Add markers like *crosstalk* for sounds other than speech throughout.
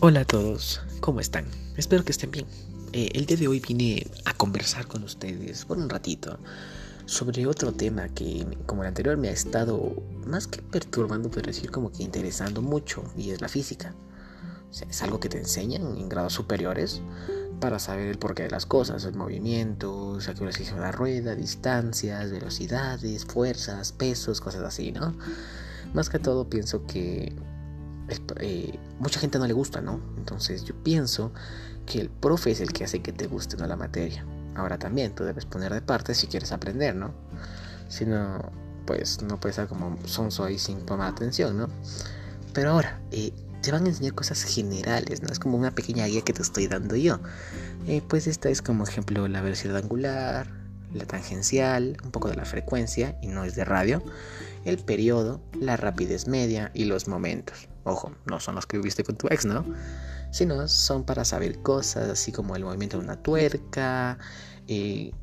Hola a todos, ¿cómo están? Espero que estén bien. Eh, el día de hoy vine a conversar con ustedes por un ratito sobre otro tema que, como el anterior, me ha estado más que perturbando, pero decir como que interesando mucho, y es la física. es algo que te enseñan en grados superiores para saber el porqué de las cosas, el movimiento, que de la rueda, distancias, velocidades, fuerzas, pesos, cosas así, ¿no? Más que todo pienso que eh, mucha gente no le gusta, ¿no? Entonces yo pienso que el profe es el que hace que te guste ¿no? la materia. Ahora también tú debes poner de parte si quieres aprender, ¿no? Si no, pues no puedes estar como sonso ahí sin tomar atención, ¿no? Pero ahora, eh, te van a enseñar cosas generales, ¿no? Es como una pequeña guía que te estoy dando yo. Eh, pues esta es como ejemplo la velocidad angular, la tangencial, un poco de la frecuencia, y no es de radio, el periodo, la rapidez media y los momentos. Ojo, no son los que viste con tu ex, ¿no? Sino son para saber cosas así como el movimiento de una tuerca y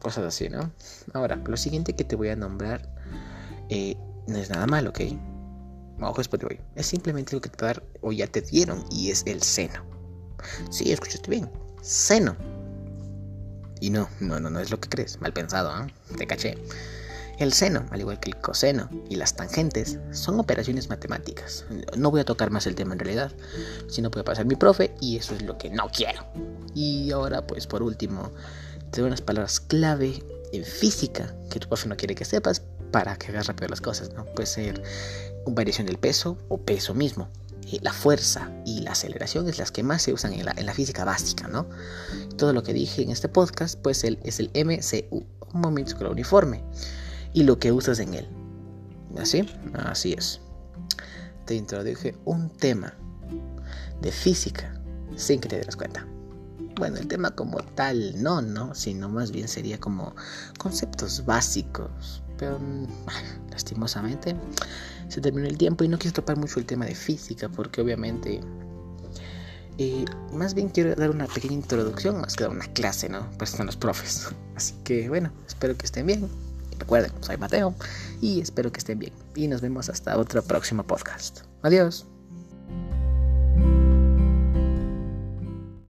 cosas así, ¿no? Ahora, lo siguiente que te voy a nombrar eh, no es nada malo, ¿ok? Ojo, hoy. Es simplemente lo que te dar o ya te dieron y es el seno. Sí, escuchaste bien. Seno. Y no, no, no, no es lo que crees. Mal pensado, ¿eh? Te caché. El seno, al igual que el coseno y las tangentes, son operaciones matemáticas. No voy a tocar más el tema en realidad, sino puede pasar mi profe y eso es lo que no quiero. Y ahora, pues por último, te doy unas palabras clave en física que tu profe no quiere que sepas para que hagas rápido las cosas, ¿no? Puede ser variación del peso o peso mismo. Eh, la fuerza y la aceleración es las que más se usan en la, física básica, ¿no? Todo lo que dije en este podcast, pues el, es el MCU, un momento uniforme y lo que usas en él. ¿Así? Así es. Te introduje un tema de física sin que te des cuenta. Bueno, el tema como tal no, ¿no? Sino más bien sería como conceptos básicos. Pero *laughs* lastimosamente se terminó el tiempo y no quiero topar mucho el tema de física porque obviamente... Eh, más bien quiero dar una pequeña introducción más que dar una clase, ¿no? Pues son los profes. Así que bueno, espero que estén bien. Recuerden, soy Mateo y espero que estén bien. Y nos vemos hasta otro próximo podcast. Adiós.